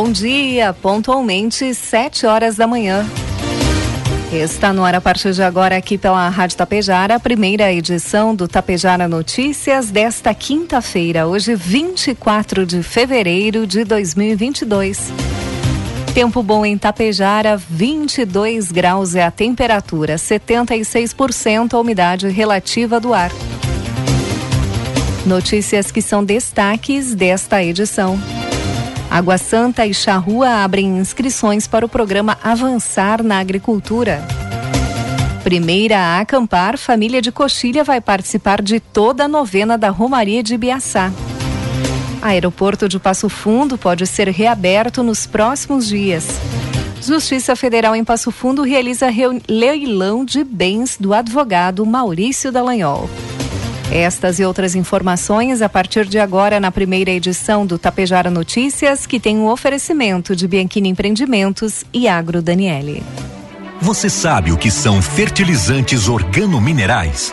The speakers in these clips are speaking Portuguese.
Bom dia, pontualmente sete horas da manhã. Está no ar a partir de agora aqui pela Rádio Tapejara, a primeira edição do Tapejara Notícias desta quinta-feira, hoje 24 de fevereiro de 2022. Tempo bom em Tapejara, 22 graus é a temperatura, 76% a umidade relativa do ar. Notícias que são destaques desta edição. Água Santa e Charrua abrem inscrições para o programa Avançar na Agricultura. Primeira a acampar, família de Coxilha vai participar de toda a novena da Romaria de Biaçá. Aeroporto de Passo Fundo pode ser reaberto nos próximos dias. Justiça Federal em Passo Fundo realiza leilão de bens do advogado Maurício Dallagnol. Estas e outras informações a partir de agora na primeira edição do Tapejara Notícias, que tem um oferecimento de Bianchini Empreendimentos e Agro Daniele. Você sabe o que são fertilizantes organominerais?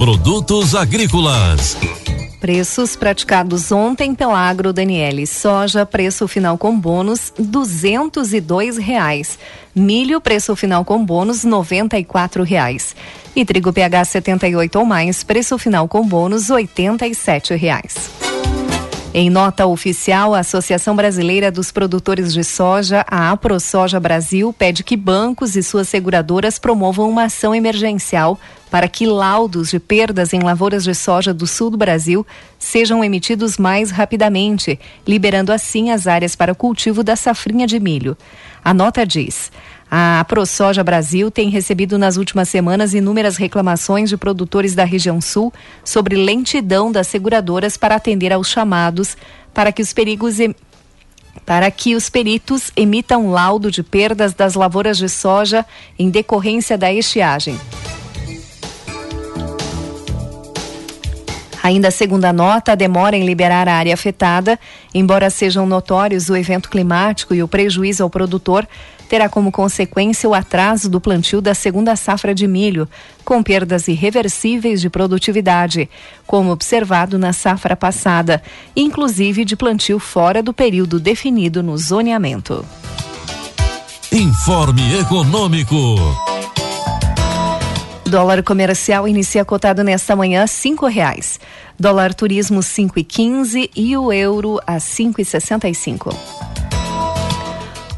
Produtos agrícolas. Preços praticados ontem pela Agro Daniele. Soja, preço final com bônus, duzentos e dois reais. Milho, preço final com bônus, noventa e quatro reais. E trigo PH 78 ou mais, preço final com bônus, oitenta e sete reais. Em nota oficial, a Associação Brasileira dos Produtores de Soja, a AproSoja Brasil, pede que bancos e suas seguradoras promovam uma ação emergencial para que laudos de perdas em lavouras de soja do sul do Brasil sejam emitidos mais rapidamente, liberando assim as áreas para o cultivo da safrinha de milho. A nota diz: a ProSoja Brasil tem recebido nas últimas semanas inúmeras reclamações de produtores da região sul sobre lentidão das seguradoras para atender aos chamados para que os perigos para que os peritos emitam laudo de perdas das lavouras de soja em decorrência da estiagem. Ainda segundo a nota, a demora em liberar a área afetada, embora sejam notórios o evento climático e o prejuízo ao produtor, terá como consequência o atraso do plantio da segunda safra de milho, com perdas irreversíveis de produtividade, como observado na safra passada, inclusive de plantio fora do período definido no zoneamento. Informe Econômico. Dólar comercial inicia cotado nesta manhã cinco reais. Dólar turismo cinco e quinze e o euro a cinco e sessenta e cinco.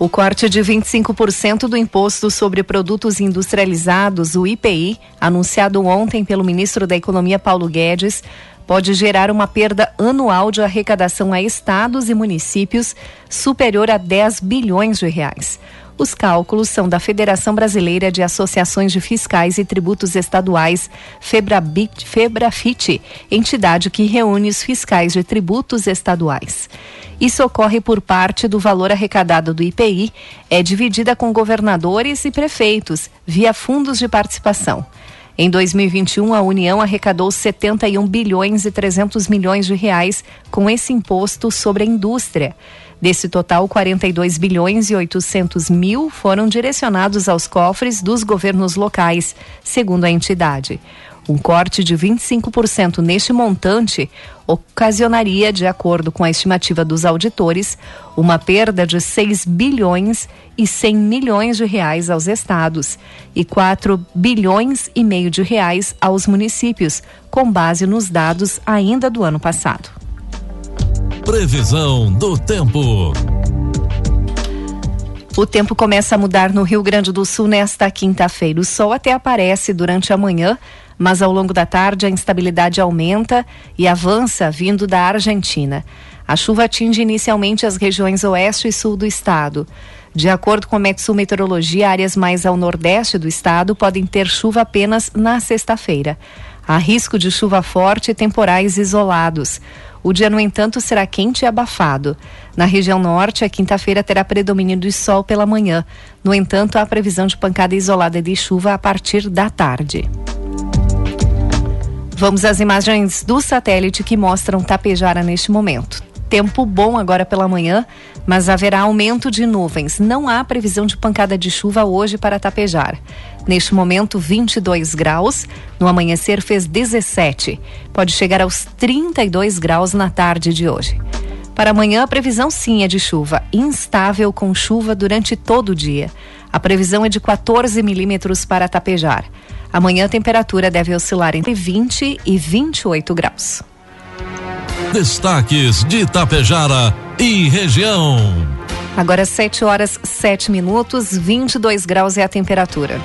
O corte de 25% do imposto sobre produtos industrializados, o IPI, anunciado ontem pelo ministro da Economia Paulo Guedes, pode gerar uma perda anual de arrecadação a estados e municípios superior a 10 bilhões de reais. Os cálculos são da Federação Brasileira de Associações de Fiscais e Tributos Estaduais, Febrabit, Febrafit, entidade que reúne os fiscais de tributos estaduais. Isso ocorre por parte do valor arrecadado do IPI, é dividida com governadores e prefeitos, via fundos de participação. Em 2021, a União arrecadou 71 bilhões e 300 milhões de reais com esse imposto sobre a indústria. Desse total, 42 bilhões e 800 mil foram direcionados aos cofres dos governos locais, segundo a entidade. Um corte de 25% neste montante ocasionaria, de acordo com a estimativa dos auditores, uma perda de 6 bilhões e 100 milhões de reais aos estados e 4 bilhões e meio de reais aos municípios, com base nos dados ainda do ano passado. Previsão do tempo. O tempo começa a mudar no Rio Grande do Sul nesta quinta-feira. O sol até aparece durante a manhã, mas ao longo da tarde a instabilidade aumenta e avança vindo da Argentina. A chuva atinge inicialmente as regiões oeste e sul do estado. De acordo com a Metsu Meteorologia, áreas mais ao nordeste do estado podem ter chuva apenas na sexta-feira. Há risco de chuva forte e temporais isolados. O dia, no entanto, será quente e abafado. Na região norte, a quinta-feira terá predomínio do sol pela manhã. No entanto, há previsão de pancada isolada de chuva a partir da tarde. Vamos às imagens do satélite que mostram Tapejara neste momento. Tempo bom agora pela manhã, mas haverá aumento de nuvens. Não há previsão de pancada de chuva hoje para Tapejar. Neste momento, 22 graus. No amanhecer, fez 17. Pode chegar aos 32 graus na tarde de hoje. Para amanhã, a previsão sim é de chuva, instável com chuva durante todo o dia. A previsão é de 14 milímetros para Tapejar. Amanhã a temperatura deve oscilar entre 20 e 28 graus. Destaques de Itapejara e região. Agora 7 horas 7 minutos, 22 graus é a temperatura.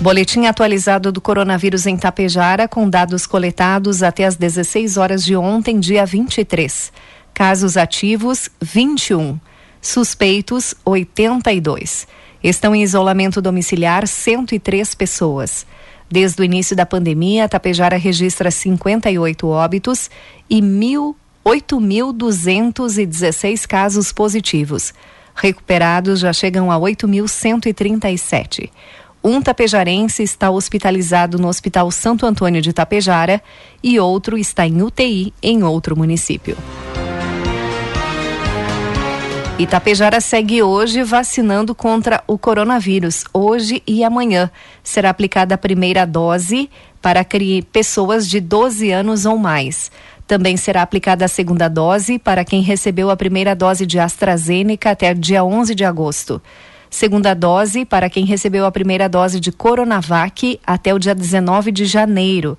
Boletim atualizado do coronavírus em Tapejara, com dados coletados até as 16 horas de ontem, dia 23. Casos ativos, 21. Suspeitos, 82. Estão em isolamento domiciliar 103 pessoas. Desde o início da pandemia, Tapejara registra 58 óbitos e 8.216 casos positivos. Recuperados já chegam a 8.137. Um tapejarense está hospitalizado no Hospital Santo Antônio de Tapejara e outro está em UTI em outro município. Itapejara segue hoje vacinando contra o coronavírus. Hoje e amanhã será aplicada a primeira dose para pessoas de 12 anos ou mais. Também será aplicada a segunda dose para quem recebeu a primeira dose de AstraZeneca até dia 11 de agosto. Segunda dose para quem recebeu a primeira dose de Coronavac até o dia 19 de janeiro.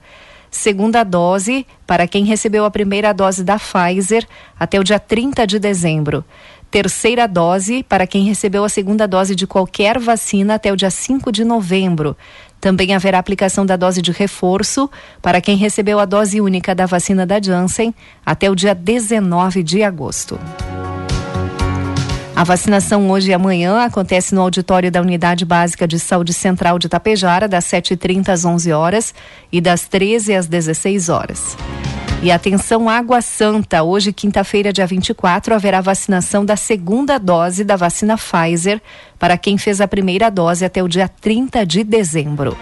Segunda dose para quem recebeu a primeira dose da Pfizer até o dia 30 de dezembro terceira dose para quem recebeu a segunda dose de qualquer vacina até o dia 5 de novembro. Também haverá aplicação da dose de reforço para quem recebeu a dose única da vacina da Janssen até o dia 19 de agosto. A vacinação hoje e amanhã acontece no auditório da Unidade Básica de Saúde Central de Tapejara, das 7h30 às 11 horas e das 13 às 16 horas. E atenção Água Santa, hoje quinta-feira, dia 24, haverá vacinação da segunda dose da vacina Pfizer para quem fez a primeira dose até o dia 30 de dezembro.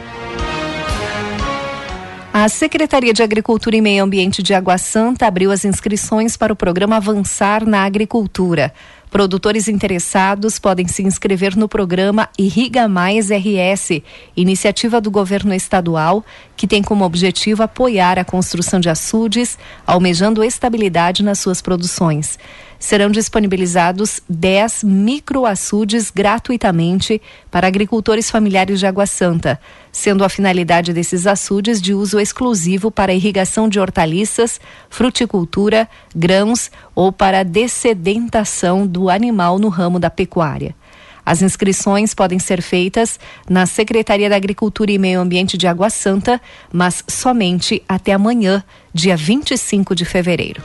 A Secretaria de Agricultura e Meio Ambiente de Água Santa abriu as inscrições para o programa Avançar na Agricultura. Produtores interessados podem se inscrever no programa Irriga Mais RS, iniciativa do governo estadual que tem como objetivo apoiar a construção de açudes, almejando estabilidade nas suas produções serão disponibilizados 10 microaçudes gratuitamente para agricultores familiares de Água Santa, sendo a finalidade desses açudes de uso exclusivo para irrigação de hortaliças, fruticultura, grãos ou para dessedentação do animal no ramo da pecuária. As inscrições podem ser feitas na Secretaria da Agricultura e Meio Ambiente de Água Santa, mas somente até amanhã, dia 25 de fevereiro.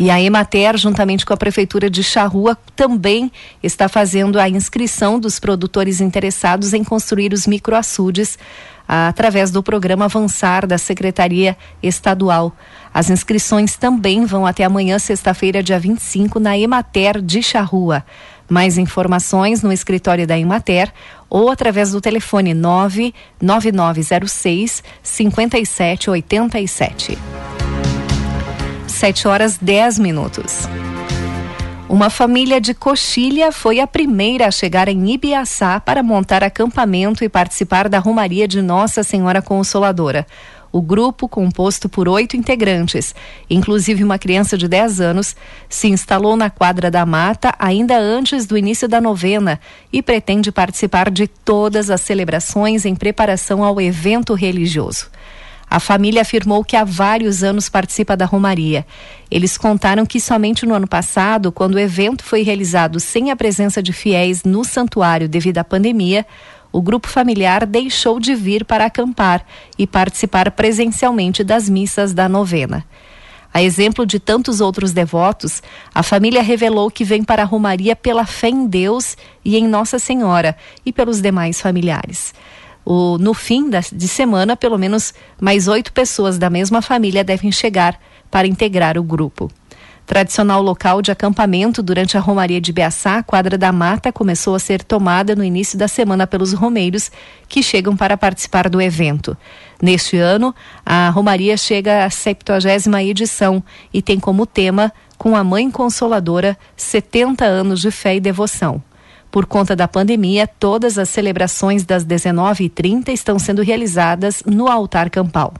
E a Emater, juntamente com a Prefeitura de Charrua, também está fazendo a inscrição dos produtores interessados em construir os microaçudes através do programa Avançar da Secretaria Estadual. As inscrições também vão até amanhã, sexta-feira, dia 25, na Emater de Charrua. Mais informações no escritório da Imater ou através do telefone 99906 5787. 7 horas 10 minutos. Uma família de Coxilha foi a primeira a chegar em Ibiaçá para montar acampamento e participar da Romaria de Nossa Senhora Consoladora. O grupo, composto por oito integrantes, inclusive uma criança de 10 anos, se instalou na quadra da mata ainda antes do início da novena e pretende participar de todas as celebrações em preparação ao evento religioso. A família afirmou que há vários anos participa da Romaria. Eles contaram que somente no ano passado, quando o evento foi realizado sem a presença de fiéis no santuário devido à pandemia, o grupo familiar deixou de vir para acampar e participar presencialmente das missas da novena. A exemplo de tantos outros devotos, a família revelou que vem para a Romaria pela fé em Deus e em Nossa Senhora e pelos demais familiares. O, no fim da, de semana, pelo menos mais oito pessoas da mesma família devem chegar para integrar o grupo. Tradicional local de acampamento durante a Romaria de Beaçá, a quadra da mata começou a ser tomada no início da semana pelos romeiros que chegam para participar do evento. Neste ano, a Romaria chega à 70 edição e tem como tema Com a Mãe Consoladora 70 anos de fé e devoção. Por conta da pandemia, todas as celebrações das 19h30 estão sendo realizadas no altar campal.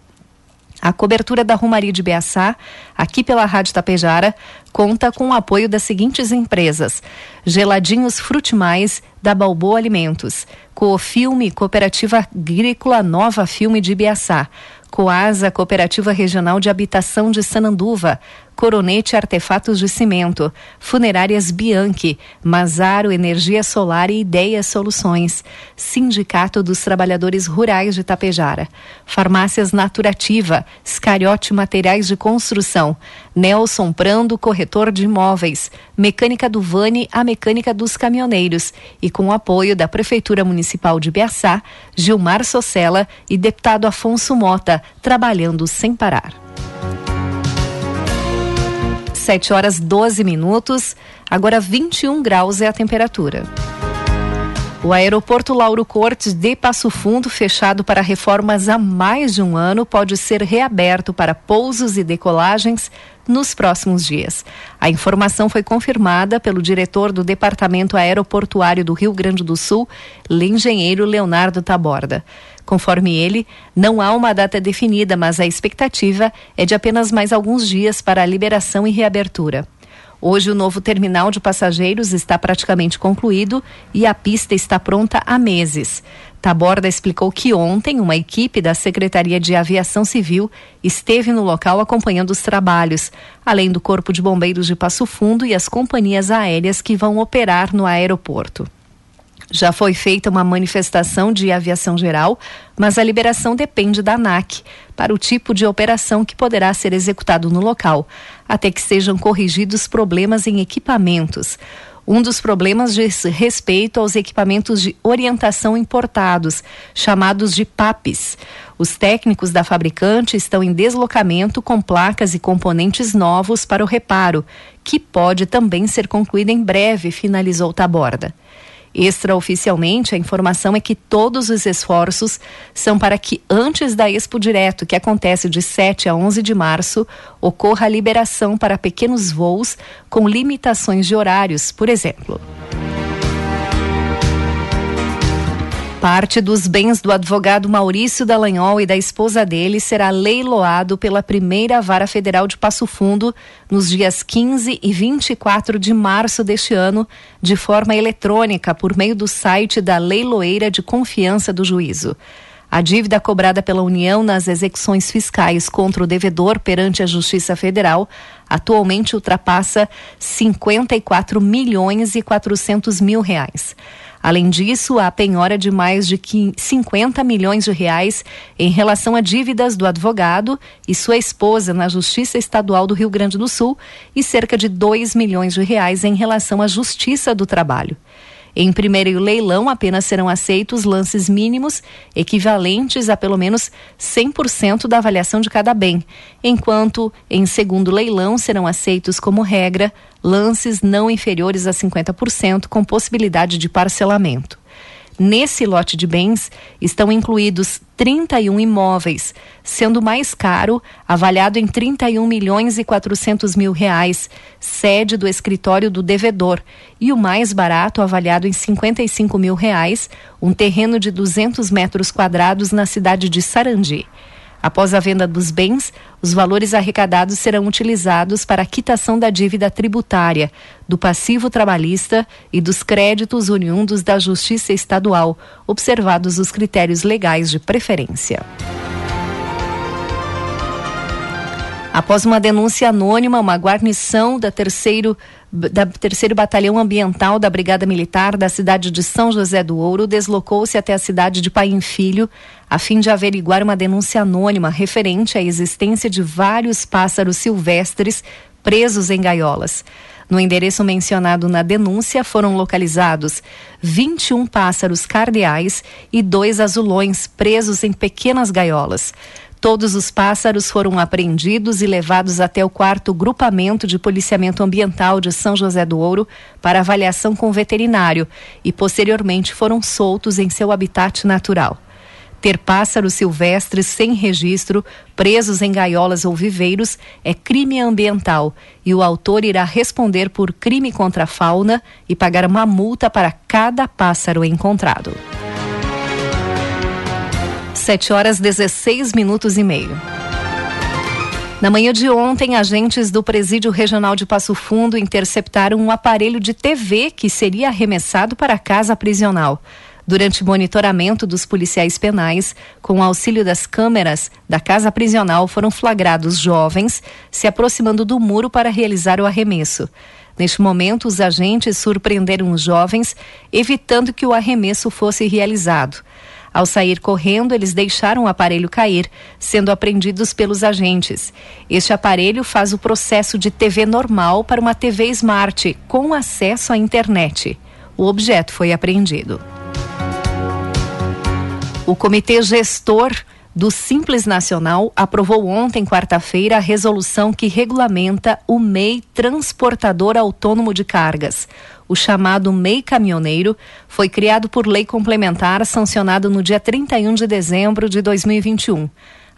A cobertura da Romaria de Beaçá, aqui pela Rádio Tapejara, conta com o apoio das seguintes empresas: Geladinhos Frutimais, da Balboa Alimentos, Coofilme Cooperativa Agrícola Nova Filme de Biaçá, Coasa Cooperativa Regional de Habitação de Sananduva, Coronete Artefatos de Cimento, Funerárias Bianchi, Mazaro Energia Solar e Ideias Soluções, Sindicato dos Trabalhadores Rurais de Tapejara, Farmácias Naturativa, Scariote Materiais de Construção, Nelson Prando Corretor de Imóveis, Mecânica do Vani, a Mecânica dos Caminhoneiros e com o apoio da Prefeitura Municipal de Biaçá, Gilmar Socella e deputado Afonso Mota, trabalhando sem parar. 7 horas 12 minutos, agora 21 graus é a temperatura. O aeroporto Lauro Cortes de Passo Fundo, fechado para reformas há mais de um ano, pode ser reaberto para pousos e decolagens nos próximos dias. A informação foi confirmada pelo diretor do Departamento Aeroportuário do Rio Grande do Sul, engenheiro Leonardo Taborda. Conforme ele, não há uma data definida, mas a expectativa é de apenas mais alguns dias para a liberação e reabertura. Hoje, o novo terminal de passageiros está praticamente concluído e a pista está pronta há meses. Taborda explicou que ontem uma equipe da Secretaria de Aviação Civil esteve no local acompanhando os trabalhos, além do Corpo de Bombeiros de Passo Fundo e as companhias aéreas que vão operar no aeroporto. Já foi feita uma manifestação de aviação geral, mas a liberação depende da ANAC para o tipo de operação que poderá ser executado no local, até que sejam corrigidos problemas em equipamentos. Um dos problemas diz respeito aos equipamentos de orientação importados, chamados de PAPs. Os técnicos da fabricante estão em deslocamento com placas e componentes novos para o reparo, que pode também ser concluído em breve, finalizou Taborda. Extraoficialmente, a informação é que todos os esforços são para que antes da Expo Direto, que acontece de 7 a 11 de março, ocorra a liberação para pequenos voos com limitações de horários, por exemplo. Parte dos bens do advogado Maurício Dallagnol e da esposa dele será leiloado pela primeira vara federal de Passo Fundo nos dias 15 e 24 de março deste ano, de forma eletrônica, por meio do site da Leiloeira de Confiança do Juízo. A dívida cobrada pela União nas execuções fiscais contra o devedor perante a Justiça Federal atualmente ultrapassa 54 milhões e 400 mil reais. Além disso, há penhora de mais de 50 milhões de reais em relação a dívidas do advogado e sua esposa na Justiça Estadual do Rio Grande do Sul e cerca de 2 milhões de reais em relação à Justiça do Trabalho. Em primeiro leilão, apenas serão aceitos lances mínimos equivalentes a pelo menos 100% da avaliação de cada bem, enquanto em segundo leilão serão aceitos como regra lances não inferiores a 50% com possibilidade de parcelamento. Nesse lote de bens estão incluídos 31 imóveis, sendo o mais caro, avaliado em 31 milhões e 400 mil reais, sede do escritório do devedor, e o mais barato, avaliado em 55 mil reais, um terreno de 200 metros quadrados na cidade de Sarandi. Após a venda dos bens, os valores arrecadados serão utilizados para a quitação da dívida tributária, do passivo trabalhista e dos créditos oriundos da Justiça Estadual, observados os critérios legais de preferência. Após uma denúncia anônima, uma guarnição da terceiro, da terceiro Batalhão Ambiental da Brigada Militar da cidade de São José do Ouro deslocou-se até a cidade de Paim Filho a fim de averiguar uma denúncia anônima referente à existência de vários pássaros silvestres presos em gaiolas. No endereço mencionado na denúncia foram localizados 21 pássaros cardeais e dois azulões presos em pequenas gaiolas. Todos os pássaros foram apreendidos e levados até o quarto grupamento de policiamento ambiental de São José do Ouro para avaliação com veterinário e posteriormente foram soltos em seu habitat natural. Ter pássaros silvestres sem registro, presos em gaiolas ou viveiros, é crime ambiental e o autor irá responder por crime contra a fauna e pagar uma multa para cada pássaro encontrado. 7 horas 16 minutos e meio. Na manhã de ontem, agentes do Presídio Regional de Passo Fundo interceptaram um aparelho de TV que seria arremessado para a casa prisional. Durante monitoramento dos policiais penais, com auxílio das câmeras da casa prisional, foram flagrados jovens se aproximando do muro para realizar o arremesso. Neste momento, os agentes surpreenderam os jovens, evitando que o arremesso fosse realizado. Ao sair correndo, eles deixaram o aparelho cair, sendo apreendidos pelos agentes. Este aparelho faz o processo de TV normal para uma TV Smart, com acesso à internet. O objeto foi apreendido. O Comitê Gestor do Simples Nacional aprovou ontem, quarta-feira, a resolução que regulamenta o MEI Transportador Autônomo de Cargas. O chamado MEI Caminhoneiro foi criado por lei complementar sancionado no dia 31 de dezembro de 2021.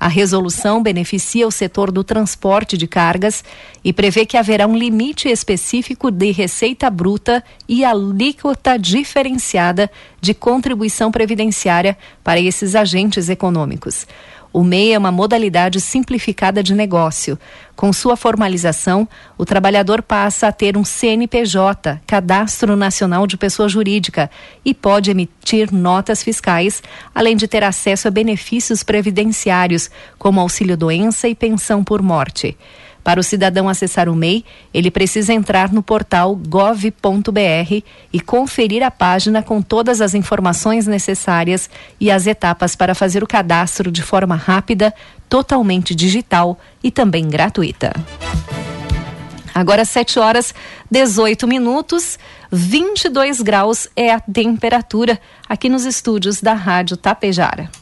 A resolução beneficia o setor do transporte de cargas e prevê que haverá um limite específico de receita bruta e alíquota diferenciada de contribuição previdenciária para esses agentes econômicos. O MEI é uma modalidade simplificada de negócio. Com sua formalização, o trabalhador passa a ter um CNPJ, Cadastro Nacional de Pessoa Jurídica, e pode emitir notas fiscais, além de ter acesso a benefícios previdenciários, como auxílio-doença e pensão por morte. Para o cidadão acessar o MEI, ele precisa entrar no portal gov.br e conferir a página com todas as informações necessárias e as etapas para fazer o cadastro de forma rápida, totalmente digital e também gratuita. Agora 7 horas 18 minutos, 22 graus é a temperatura aqui nos estúdios da Rádio Tapejara.